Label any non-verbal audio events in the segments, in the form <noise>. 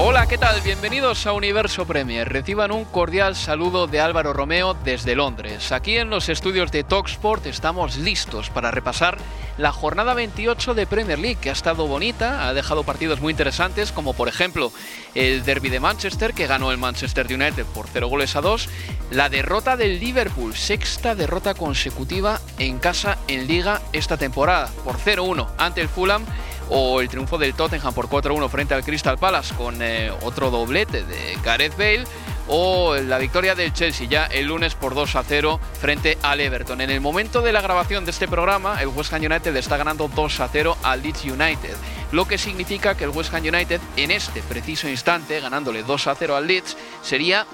Hola, ¿qué tal? Bienvenidos a Universo Premier. Reciban un cordial saludo de Álvaro Romeo desde Londres. Aquí en los estudios de Talksport estamos listos para repasar la jornada 28 de Premier League, que ha estado bonita, ha dejado partidos muy interesantes, como por ejemplo el derby de Manchester, que ganó el Manchester United por 0 goles a 2, la derrota del Liverpool, sexta derrota consecutiva en casa en liga esta temporada, por 0-1 ante el Fulham o el triunfo del Tottenham por 4-1 frente al Crystal Palace con eh, otro doblete de Gareth Bale o la victoria del Chelsea ya el lunes por 2 0 frente al Everton. En el momento de la grabación de este programa, el West Ham United está ganando 2 0 al Leeds United, lo que significa que el West Ham United en este preciso instante, ganándole 2 0 al Leeds, sería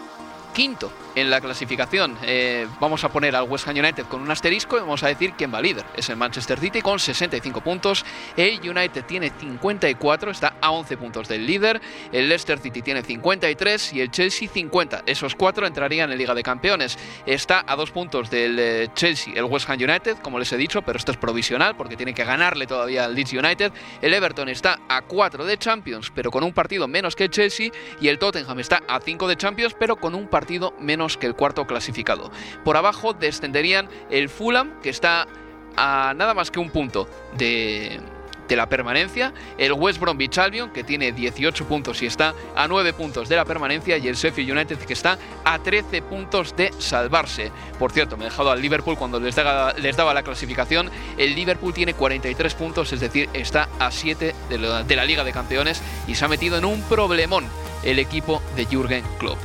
quinto en la clasificación. Eh, vamos a poner al West Ham United con un asterisco y vamos a decir quién va líder. Es el Manchester City con 65 puntos. El United tiene 54, está a 11 puntos del líder. El Leicester City tiene 53 y el Chelsea 50. Esos cuatro entrarían en Liga de Campeones. Está a dos puntos del eh, Chelsea, el West Ham United, como les he dicho, pero esto es provisional porque tiene que ganarle todavía al Leeds United. El Everton está a 4 de Champions, pero con un partido menos que el Chelsea. Y el Tottenham está a 5 de Champions, pero con un partido menos que el cuarto clasificado. Por abajo descenderían el Fulham, que está a nada más que un punto de, de la permanencia, el West Bromwich Albion que tiene 18 puntos y está a 9 puntos de la permanencia y el Sheffield United que está a 13 puntos de salvarse. Por cierto, me he dejado al Liverpool cuando les daba, la clasificación, el Liverpool tiene 43 puntos, es decir, está a 7 de la, de la Liga de Campeones y se ha metido en un problemón el equipo de Jürgen Klopp.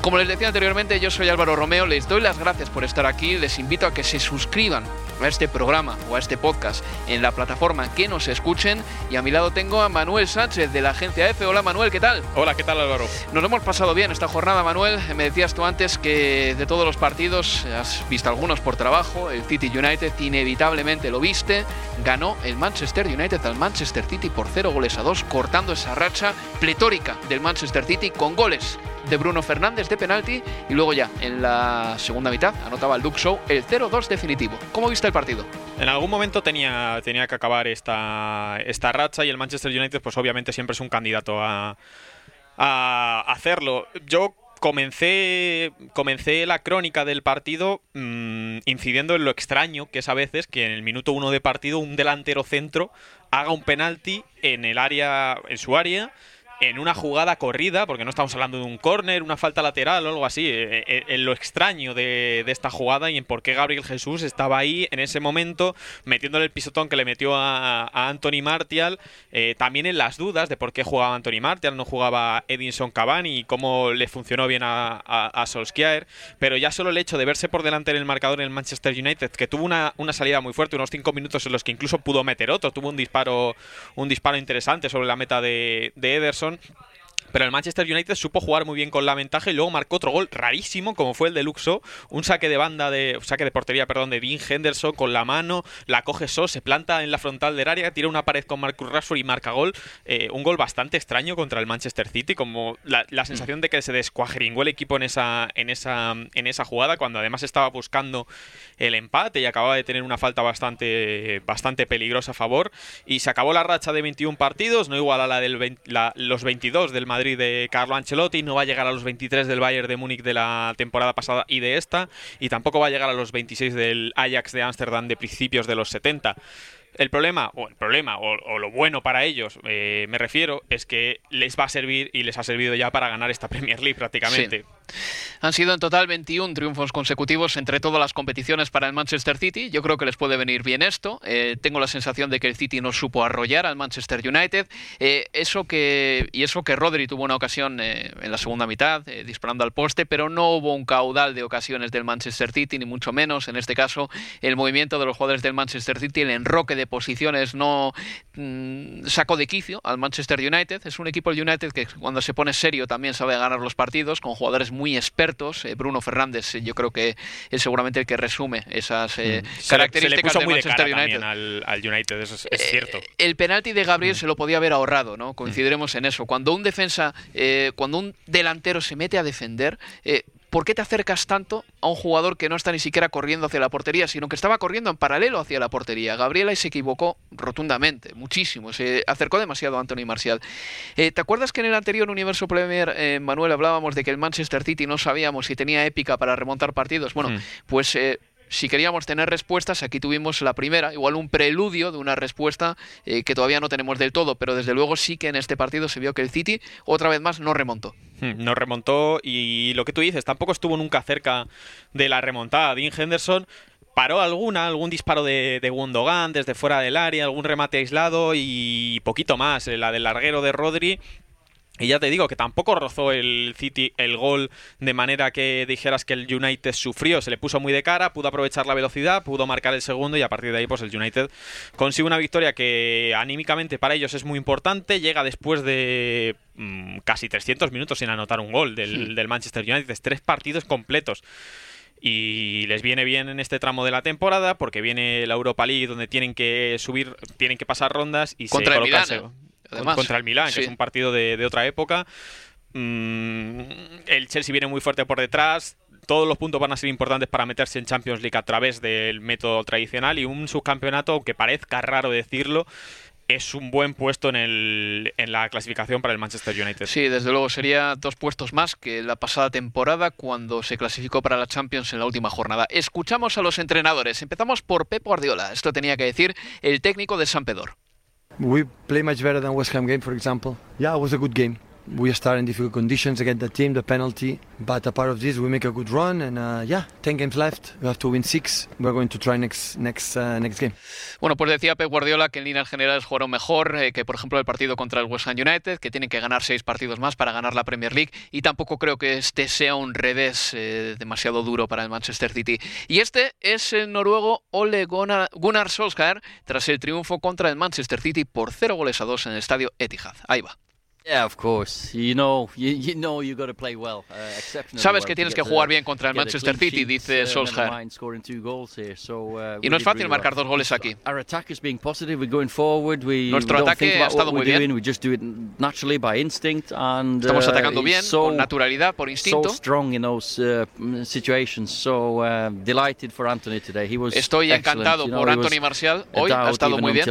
Como les decía anteriormente, yo soy Álvaro Romeo, les doy las gracias por estar aquí, les invito a que se suscriban a este programa o a este podcast en la plataforma que nos escuchen y a mi lado tengo a Manuel Sánchez de la agencia F. Hola Manuel, ¿qué tal? Hola, ¿qué tal Álvaro? Nos hemos pasado bien esta jornada Manuel, me decías tú antes que de todos los partidos has visto algunos por trabajo, el City United inevitablemente lo viste, ganó el Manchester United al Manchester City por 0 goles a 2, cortando esa racha pletórica del Manchester City con goles de Bruno Fernández de penalti y luego ya en la segunda mitad anotaba el Duke Show el 0-2 definitivo. ¿Cómo viste el partido? En algún momento tenía, tenía que acabar esta, esta racha y el Manchester United pues obviamente siempre es un candidato a, hacerlo. Yo comencé, comencé la crónica del partido mmm, incidiendo en lo extraño que es a veces que en el minuto uno de partido un delantero centro haga un penalti en el área, en su área en una jugada corrida, porque no estamos hablando de un córner, una falta lateral o algo así, eh, eh, en lo extraño de, esta jugada y en por qué Gabriel Jesús estaba ahí en ese momento metiéndole el pisotón que le metió a, Anthony Martial, eh, también en las dudas de por qué jugaba Anthony Martial, no jugaba Edinson Cavani y cómo le funcionó bien a, a, Solskjaer, pero ya solo el hecho de verse por delante en el marcador en el Manchester United, que tuvo una, salida muy fuerte, unos cinco minutos en los que incluso pudo meter otro, tuvo un disparo, un disparo interesante sobre la meta de Ederson, Johnson. Pero el Manchester United supo jugar muy bien con la ventaja y luego marcó otro gol rarísimo, como fue el de Luxo, un saque de banda de saque de portería, perdón, de Dean Henderson con la mano, la coge So, se planta en la frontal del área, tira una pared con Marcus Rashford y marca gol. Eh, un gol bastante extraño contra el Manchester City, como la, sensación de que se descuajeringó el equipo en esa, en esa, en esa jugada, cuando además estaba buscando el empate y acababa de tener una falta bastante, bastante peligrosa a favor. Y se acabó la racha de 21 partidos, no igual a la de los 22 del Madrid de Carlo Ancelotti, no va a llegar a los 23 del Bayern de Múnich de la temporada pasada y de esta, y tampoco va a llegar a los 26 del Ajax de Ámsterdam de principios de los 70. El problema, o el problema, o, lo bueno para ellos, eh, me refiero, es que les va a servir y les ha servido ya para ganar esta Premier League prácticamente. Han sido en total 21 triunfos consecutivos entre todas las competiciones para el Manchester City. Yo creo que les puede venir bien esto. Eh, tengo la sensación de que el City no supo arrollar al Manchester United. Eh, eso que y eso que Rodri tuvo una ocasión eh, en la segunda mitad disparando al poste, pero no hubo un caudal de ocasiones del Manchester City ni mucho menos. En este caso, el movimiento de los jugadores del Manchester City, el enroque de posiciones no mm, sacó de quicio al Manchester United. Es un equipo el United que cuando se pone serio también sabe ganar los partidos con jugadores muy expertos. Eh, Bruno Fernández, eh, yo creo que es seguramente el que resume esas eh, mm. características del Manchester United. Al, United, eso es, cierto. El penalti de Gabriel mm. se lo podía haber ahorrado, ¿no? Coincidiremos en eso. Cuando un defensa, cuando un delantero se mete a defender, ¿por qué te acercas tanto a un jugador que no está ni siquiera corriendo hacia la portería, sino que estaba corriendo en paralelo hacia la portería? Gabriela se equivocó rotundamente, muchísimo, se acercó demasiado a Anthony Marcial. Eh, ¿Te acuerdas que en el anterior Universo Premier, eh, Manuel, hablábamos de que el Manchester City no sabíamos si tenía épica para remontar partidos? Bueno, hmm. pues... Eh, si queríamos tener respuestas, aquí tuvimos la primera, igual un preludio de una respuesta eh, que todavía no tenemos del todo, pero desde luego sí que en este partido se vio que el City otra vez más no remontó. Hmm, no remontó y lo que tú dices, tampoco estuvo nunca cerca de la remontada. Dean Henderson paró alguna, algún disparo de, de desde fuera del área, algún remate aislado y poquito más. La del larguero de Rodri y ya te digo que tampoco rozó el City el gol de manera que dijeras que el United sufrió, se le puso muy de cara, pudo aprovechar la velocidad, pudo marcar el segundo y a partir de ahí pues el United consigue una victoria que anímicamente para ellos es muy importante, llega después de mm, casi 300 minutos sin anotar un gol del, del Manchester United, tres partidos completos. Y les viene bien en este tramo de la temporada porque viene la Europa League donde tienen que subir, tienen que pasar rondas y Contra se contra el Milán, que es un partido de, otra época. Mm, el Chelsea viene muy fuerte por detrás. Todos los puntos van a ser importantes para meterse en Champions League a través del método tradicional y un subcampeonato, aunque parezca raro decirlo, es un buen puesto en, el, en la clasificación para el Manchester United. Sí, desde luego sería dos puestos más que la pasada temporada cuando se clasificó para la Champions en la última jornada. Escuchamos a los entrenadores. Empezamos por Pep Guardiola. Esto tenía que decir el técnico de San Pedro. We play much better than West Ham game, for example. Yeah, it was a good game. We start in difficult conditions against the team, the penalty. But a part of this, we make a good run, and uh, yeah, ten games left. We have to win six. We're going to try next next uh, next game. Bueno, pues decía Pep Guardiola que en líneas generales jugaron mejor eh, que, por ejemplo, el partido contra el West Ham United, que tienen que ganar seis partidos más para ganar la Premier League, y tampoco creo que este sea un revés eh, demasiado duro para el Manchester City. Y este es el noruego Ole Gunnar, Gunnar Solskjaer tras el triunfo contra el Manchester City por cero goles a dos en el estadio Etihad. Ahí va. Sabes que tienes que jugar bien contra el Manchester City, dice uh, Solskjaer. Uh, y no es fácil marcar dos goles aquí. Nuestro ataque ha estado muy bien. Estamos uh, atacando bien, con naturalidad, por instinto. Estoy encantado por Anthony Martial. Hoy ha estado muy bien.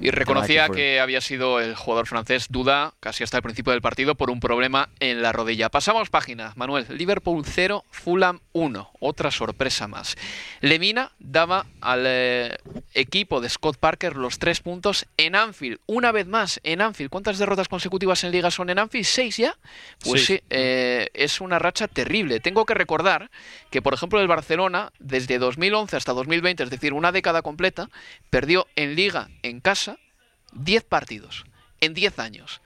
Y reconocía que había sido el jugador francés duda casi hasta el principio del partido por un problema en la rodilla. Pasamos página, Manuel. Liverpool 0, Fulham 1. Otra sorpresa más. Lemina daba al eh, equipo de Scott Parker los tres puntos en Anfield. Una vez más en Anfield. ¿Cuántas derrotas consecutivas en Liga son en Anfield? ¿Seis ya? Pues sí, eh, es una racha terrible. Tengo que recordar que, por ejemplo, el Barcelona, desde 2011 hasta 2020, es decir, una década completa, perdió en Liga en casa 10 partidos en 10 años.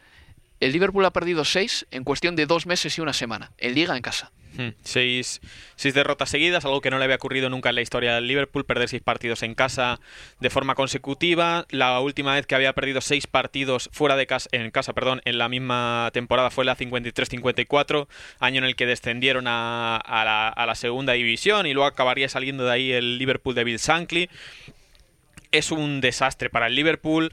el Liverpool ha perdido seis en cuestión de dos meses y una semana, en liga en casa. Hmm, seis, seis, derrotas seguidas, algo que no le había ocurrido nunca en la historia del Liverpool, perder seis partidos en casa de forma consecutiva. La última vez que había perdido seis partidos fuera de casa, en casa, perdón, en la misma temporada fue la 53-54, año en el que descendieron a, a, la, a, la, segunda división y luego acabaría saliendo de ahí el Liverpool de Bill Shankly. Es un desastre para el Liverpool.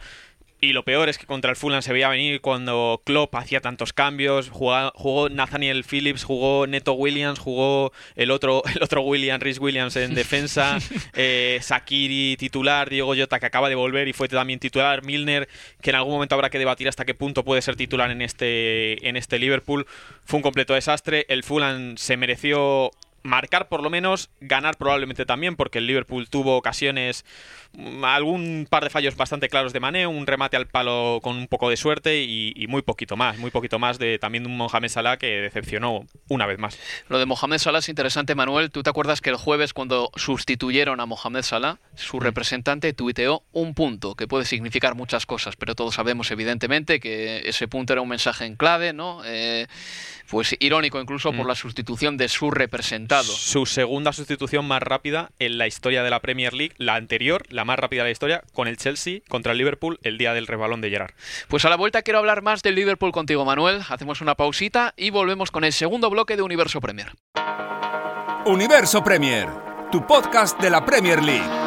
Y lo peor es que contra el Fulham se veía venir cuando Klopp hacía tantos cambios. Jugó, Nathaniel Phillips, jugó Neto Williams, jugó el otro, <laughs> el otro Williams, Rhys Williams en defensa. <laughs> eh, Sakiri titular, Diego Jota que acaba de volver y fue también titular. Milner, que en algún momento habrá que debatir hasta qué punto puede ser titular en este, en este Liverpool. Fue un completo desastre. El Fulham se mereció marcar por lo menos, ganar probablemente también, porque el Liverpool tuvo ocasiones, mm, algún par de fallos bastante claros de Mané, un remate al palo con un poco de suerte y, y, muy poquito más, muy poquito más de también de un Mohamed Salah que decepcionó una vez más. Lo de Mohamed Salah es interesante, Manuel. ¿Tú te acuerdas que el jueves cuando sustituyeron a Mohamed Salah, su representante tuiteó un punto, que puede significar muchas cosas, pero todos sabemos evidentemente que ese punto era un mensaje en clave, ¿no? Eh, pues irónico incluso por la sustitución de su Su segunda sustitución más rápida en la historia de la Premier League, la anterior, la más rápida de la historia, con el Chelsea contra el Liverpool el día del rebalón de Gerard. Pues a la vuelta quiero hablar más del Liverpool contigo, Manuel. Hacemos una pausita y volvemos con el segundo bloque de Universo Premier. Universo Premier, tu podcast de la Premier League.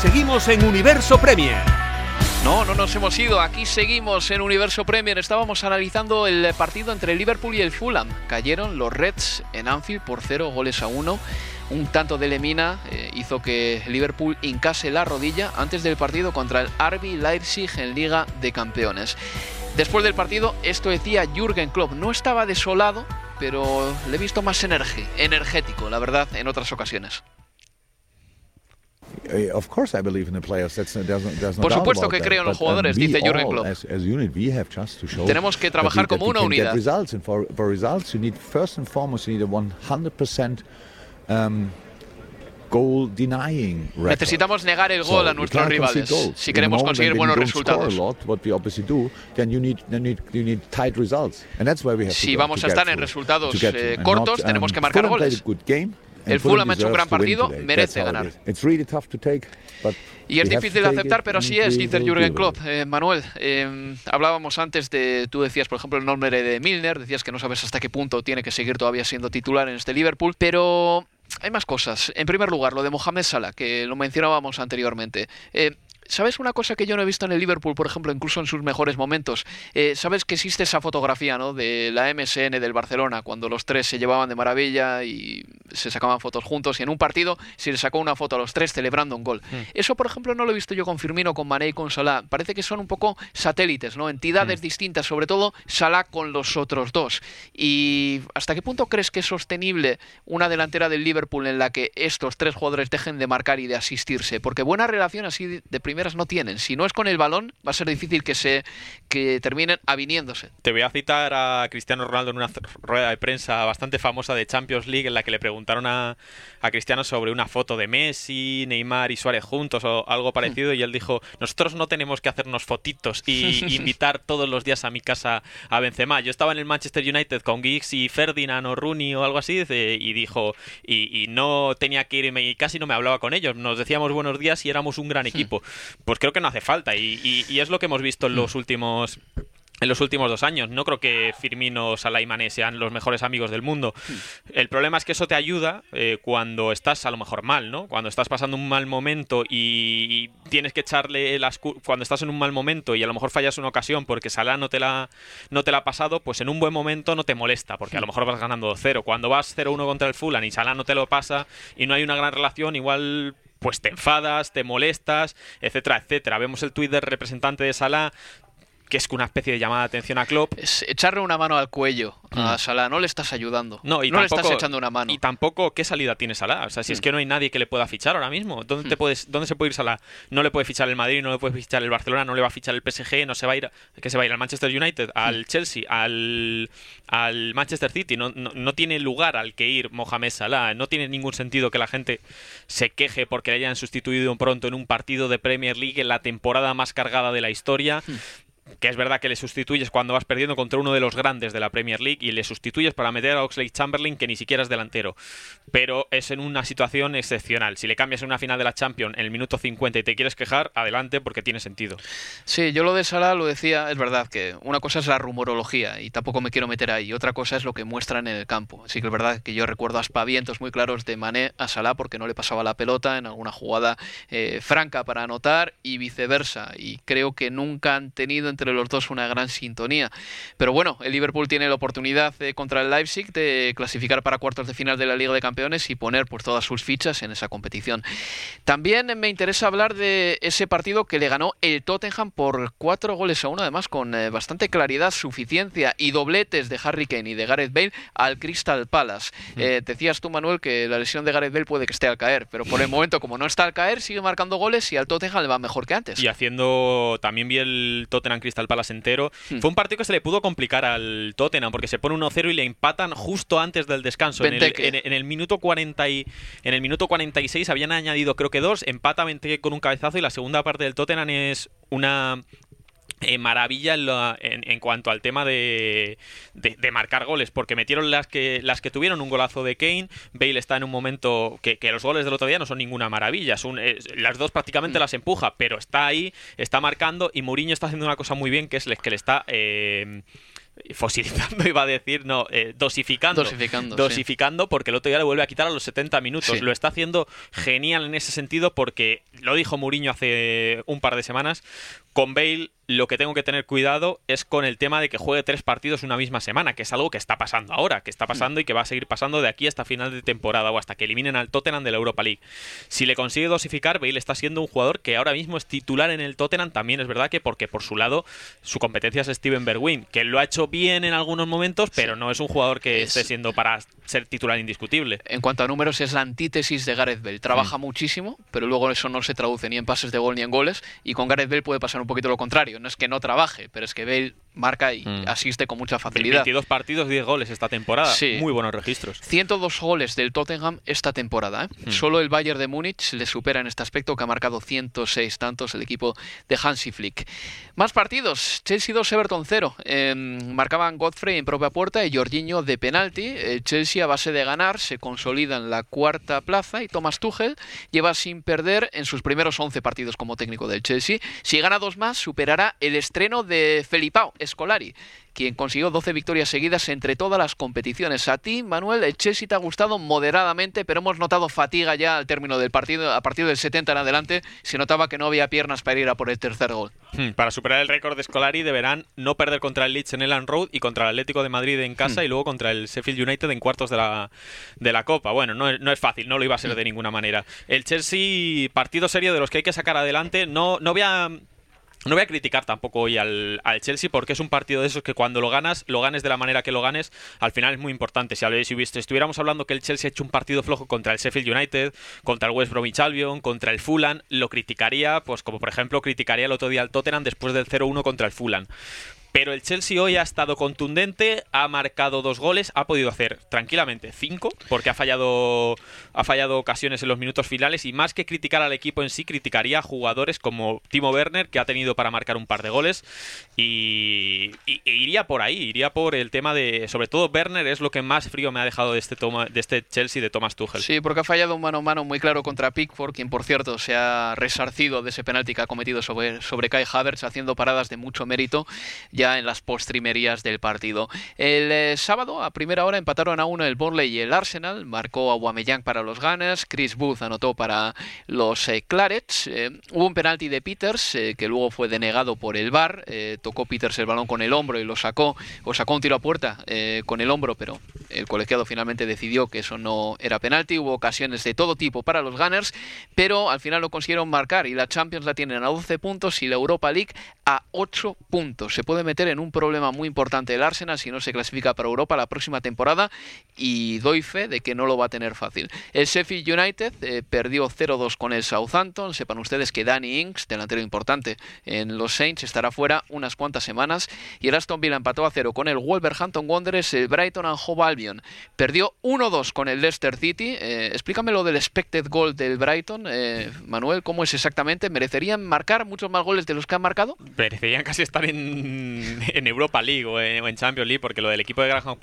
Seguimos en Universo Premier. No, no nos hemos ido. Aquí seguimos en Universo Premier. Estábamos analizando el partido entre el Liverpool y el Fulham. Cayeron los Reds en Anfield por 0 goles a 1. Un tanto de Lemina eh, hizo que Liverpool hincase la rodilla antes del partido contra el RB Leipzig en Liga de Campeones. Después del partido, esto decía Jürgen Klopp. No estaba desolado, pero le he visto más energético, la verdad, en otras ocasiones. Por supuesto que creo en los jugadores, dice Jurgen Klopp. Tenemos que trabajar como una unidad. Necesitamos negar el gol a nuestros rivales si queremos conseguir buenos resultados. Si vamos a estar en resultados eh, cortos, tenemos que marcar goles. El Fulham ha hecho un gran partido, merece ganar. Y es difícil de aceptar, pero así es, dice Jürgen Klopp. Eh, Manuel, eh, hablábamos antes de, tú decías, por ejemplo, el nombre de Milner, decías que no sabes hasta qué punto tiene que seguir todavía siendo titular en este Liverpool, pero hay más cosas. En primer lugar, lo de Mohamed Salah, que lo mencionábamos anteriormente. Eh, ¿sabes una cosa que yo no he visto en el Liverpool, por ejemplo, incluso en sus mejores momentos? Eh, ¿Sabes que existe esa fotografía, ¿no? De la MSN del Barcelona, cuando los tres se llevaban de maravilla y se sacaban fotos juntos y en un partido se les sacó una foto a los tres celebrando un gol. Hmm. Eso, por ejemplo, no lo he visto yo con Firmino, con Mané y con Salah. Parece que son un poco satélites, ¿no? Entidades Hmm. distintas, sobre todo Salah con los otros dos. ¿Y hasta qué punto crees que es sostenible una delantera del Liverpool en la que estos tres jugadores dejen de marcar y de asistirse? Porque buena relación así de primeras no tienen. Si no es con el balón, va a ser difícil que se que terminen aviniéndose. Te voy a citar a Cristiano Ronaldo en una rueda de prensa bastante famosa de Champions League en la que le preguntaron a, a Cristiano sobre una foto de Messi, Neymar y Suárez juntos o algo parecido y él dijo, nosotros no tenemos que hacernos fotitos y <laughs> invitar todos los días a mi casa a Benzema. Yo estaba en el Manchester United con Giggs y Ferdinand o Rooney o algo así y dijo, y, y no tenía que irme y casi no me hablaba con ellos. Nos decíamos buenos días y éramos un gran equipo. Pues creo que no hace falta. Y, y- y es lo que hemos visto en los últimos en los últimos dos años. No creo que Firmino, Salah y Mané sean los mejores amigos del mundo. El problema es que eso te ayuda eh, cuando estás a lo mejor mal, ¿no? Cuando estás pasando un mal momento y tienes que echarle las cu- cuando estás en un mal momento y a lo mejor fallas una ocasión porque Salah no te la no te la ha pasado, pues en un buen momento no te molesta porque a lo mejor vas ganando 2-0. Cuando vas 0-1 contra el Fulham y Salah no te lo pasa y no hay una gran relación, igual pues te enfadas, te molestas, etcétera, etcétera. Vemos el tuit del representante de Salah que es una especie de llamada de atención a Klopp. Es echarle una mano al cuello a Mm. Salah. No le estás ayudando. No, y le tampoco, estás echando una mano. Y tampoco qué salida tiene Salah. O sea, si es Mm. que no hay nadie que le pueda fichar ahora mismo. ¿Dónde, te puedes, ¿Dónde se puede ir Salah? No le puede fichar el Madrid, no le puede fichar el Barcelona, no le va a fichar el PSG, no se va a ir, que se va a ir al Manchester United, al Chelsea, al, al Manchester City. No, no, no tiene lugar al que ir Mohamed Salah. No tiene ningún sentido que la gente se queje porque le hayan sustituido pronto en un partido de Premier League en la temporada más cargada de la historia que es verdad que le sustituyes cuando vas perdiendo contra uno de los grandes de la Premier League y le sustituyes para meter a Oxlade Chamberlain que ni siquiera es delantero. Pero es en una situación excepcional. Si le cambias en una final de la Champions en el minuto 50 y te quieres quejar, adelante porque tiene sentido. Sí, yo lo de Salah lo decía, es verdad que una cosa es la rumorología y tampoco me quiero meter ahí, otra cosa es lo que muestran en el campo. Así que es verdad que yo recuerdo aspavientos muy claros de Mané a Salah porque no le pasaba la pelota en alguna jugada eh, franca para anotar y viceversa. Y creo que nunca han tenido los dos una gran sintonía. Pero bueno, el Liverpool tiene la oportunidad eh, contra el Leipzig de clasificar para cuartos de final de la Liga de Campeones y poner pues todas sus fichas en esa competición. También me interesa hablar de ese partido que le ganó el Tottenham por cuatro goles a uno, además con eh, bastante claridad, suficiencia y dobletes de Harry Kane y de Gareth Bale al Crystal Palace. Eh, decías tú, Manuel, que la lesión de Gareth Bale puede que esté al caer, pero por el <laughs> momento, como no está al caer, sigue marcando goles y al Tottenham le va mejor que antes. Y haciendo. También vi el Tottenham Crystal Palace entero. Hmm. Fue un partido que se le pudo complicar al Tottenham porque se pone 1-0 y le empatan justo antes del descanso. En el, Benteke. en- en el minuto 40 y, en el minuto 46 habían añadido creo que dos. Empata Benteke con un cabezazo y la segunda parte del Tottenham es una. Eh, maravilla en, la- en- en cuanto al tema de, de- de marcar goles, porque metieron las que las que tuvieron un golazo de Kane. Bale está en un momento que, que los goles del otro día no son ninguna maravilla, son, las dos prácticamente las empuja, pero está ahí, está marcando y Mourinho está haciendo una cosa muy bien que es que le está eh, fosilizando, <laughs> iba a decir, no, eh, dosificando. Dosificando, Dosificando porque el otro día le vuelve a quitar a los 70 minutos. Sí. Lo está haciendo genial en ese sentido porque lo dijo Mourinho hace un par de semanas. Con Bale lo que tengo que tener cuidado es con el tema de que juegue tres partidos una misma semana, que es algo que está pasando ahora, que está pasando y que va a seguir pasando de aquí hasta final de temporada o hasta que eliminen al Tottenham de la Europa League. Si le consigue dosificar, Bale está siendo un jugador que ahora mismo es titular en el Tottenham, también es verdad que porque por su lado su competencia es Steven Bergwijn, que lo ha hecho bien en algunos momentos, pero no es un jugador que Es- esté siendo para ser titular indiscutible. En cuanto a números, es la antítesis de Gareth Bale. Trabaja muchísimo, pero luego eso no se traduce ni en pases de gol ni en goles. Y con Gareth Bale puede pasar un poquito lo contrario. No es que no trabaje, pero es que Bale marca y Mm. asiste con mucha facilidad. 22 partidos, 10 goles esta temporada. Sí. Muy buenos registros. 102 goles del Tottenham esta temporada. ¿eh? Hmm. Solo el Bayern de Múnich le supera en este aspecto, que ha marcado 106 tantos el equipo de Hansi Flick. Más partidos. Chelsea 2, Everton 0. Eh, marcaban Godfrey en propia puerta y Jorginho de penalti. El Chelsea, a base de ganar, se consolida en la cuarta plaza y Thomas Tuchel lleva sin perder en sus primeros 11 partidos como técnico del Chelsea. Si gana dos más, superará el estreno de Felipao Scolari, quien consiguió 12 victorias seguidas entre todas las competiciones. A ti, Manuel, el Chelsea te ha gustado moderadamente, pero hemos notado fatiga ya al término del partido. A partir del 70 en adelante se notaba que no había piernas para ir a por el tercer gol. Hmm, para superar el récord de Scolari deberán no perder contra el Leeds en Elland Road y contra el Atlético de Madrid en casa hmm. y luego contra el Sheffield United en cuartos de la, de la Copa. Bueno, no, no es fácil, no lo iba a ser hmm. de ninguna manera. El Chelsea, partido serio de los que hay que sacar adelante, no, no voy a no voy a criticar tampoco hoy al, Chelsea porque es un partido de esos que cuando lo ganas, lo ganes de la manera que lo ganes, al final es muy importante. Si, si estuviéramos hablando que el Chelsea ha hecho un partido flojo contra el Sheffield United, contra el West Bromwich Albion, contra el Fulham, lo criticaría, pues como por ejemplo criticaría el otro día al Tottenham después del 0-1 contra el Fulham. Pero el Chelsea hoy ha estado contundente, ha marcado dos goles, ha podido hacer tranquilamente cinco, porque ha fallado, ha fallado ocasiones en los minutos finales y más que criticar al equipo en sí, criticaría a jugadores como Timo Werner, que ha tenido para marcar un par de goles, y, e iría por ahí, iría por el tema de, sobre todo Werner es lo que más frío me ha dejado de este, toma, de este Chelsea de Thomas Tuchel. Sí, porque ha fallado un mano a mano muy claro contra Pickford, quien por cierto se ha resarcido de ese penalti que ha cometido sobre, sobre Kai Havertz, haciendo paradas de mucho mérito en las postrimerías del partido. El eh, sábado, a primera hora, empataron a uno el Borley y el Arsenal. Marcó a Guamellán para los Gunners. Chris Booth anotó para los eh, Clarets. Eh, hubo un penalti de Peters que luego fue denegado por el VAR. tocó Peters el balón con el hombro y lo sacó, o sacó un tiro a puerta con el hombro, pero el colegiado finalmente decidió que eso no era penalti. Hubo ocasiones de todo tipo para los Gunners, pero al final lo consiguieron marcar y la Champions la tienen a 12 puntos y la Europa League a 8 puntos. Se puede meter en un problema muy importante el Arsenal si no se clasifica para Europa la próxima temporada y doy fe de que no lo va a tener fácil. El Sheffield United eh, perdió 0-2 con el Southampton. Sepan ustedes que Danny Inks, delantero importante en los Saints, estará fuera unas cuantas semanas y el Aston Villa empató a 0 con el Wolverhampton Wanderers, el Brighton and Hove Albion perdió 1-2 con el Leicester City. Eh, explícame lo del expected goal del Brighton, eh, Manuel, ¿cómo es exactamente? ¿Merecerían marcar muchos más goles de los que han marcado? Merecerían casi estar en, <laughs> en Europa League o en, Champions League, porque lo del equipo de Graham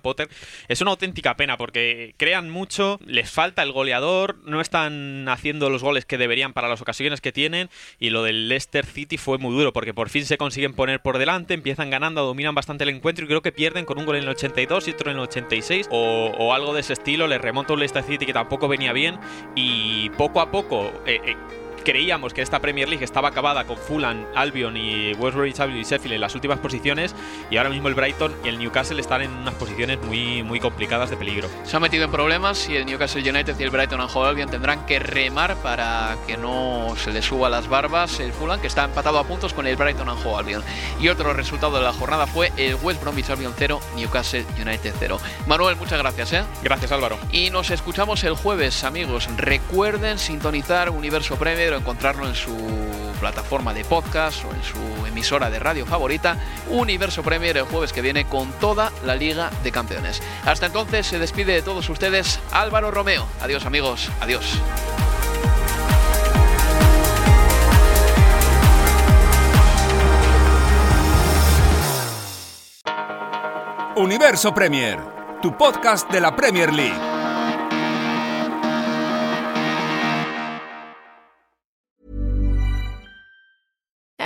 Potter, es una auténtica pena, porque crean mucho, les falta el goleador, no están haciendo los goles que deberían para las ocasiones que tienen, y lo del Leicester City fue muy duro, porque por fin se consiguen poner por delante, empiezan ganando, dominan bastante el encuentro, y creo que pierden con un gol en el 82 y otro en el 86, o, algo de ese estilo, les remonta un Leicester City que tampoco venía bien, y poco a poco... Eh, eh, creíamos que esta Premier League estaba acabada con Fulham, Albion y West Bromwich Albion y Sheffield en las últimas posiciones y ahora mismo el Brighton y el Newcastle están en unas posiciones muy, muy complicadas de peligro. Se ha metido en problemas y el Newcastle United y el Brighton and Hove Albion tendrán que remar para que no se le suba las barbas el Fulham que está empatado a puntos con el Brighton and Hove Albion. Y otro resultado de la jornada fue el West Bromwich Albion 0, Newcastle United 0. Manuel, muchas gracias. ¿eh? Gracias Álvaro. Y nos escuchamos el jueves amigos. Recuerden sintonizar Universo Premier encontrarlo en su plataforma de podcast o en su emisora de radio favorita, Universo Premier el jueves que viene con toda la Liga de Campeones. Hasta entonces se despide de todos ustedes Álvaro Romeo. Adiós amigos, adiós. Universo Premier, tu podcast de la Premier League.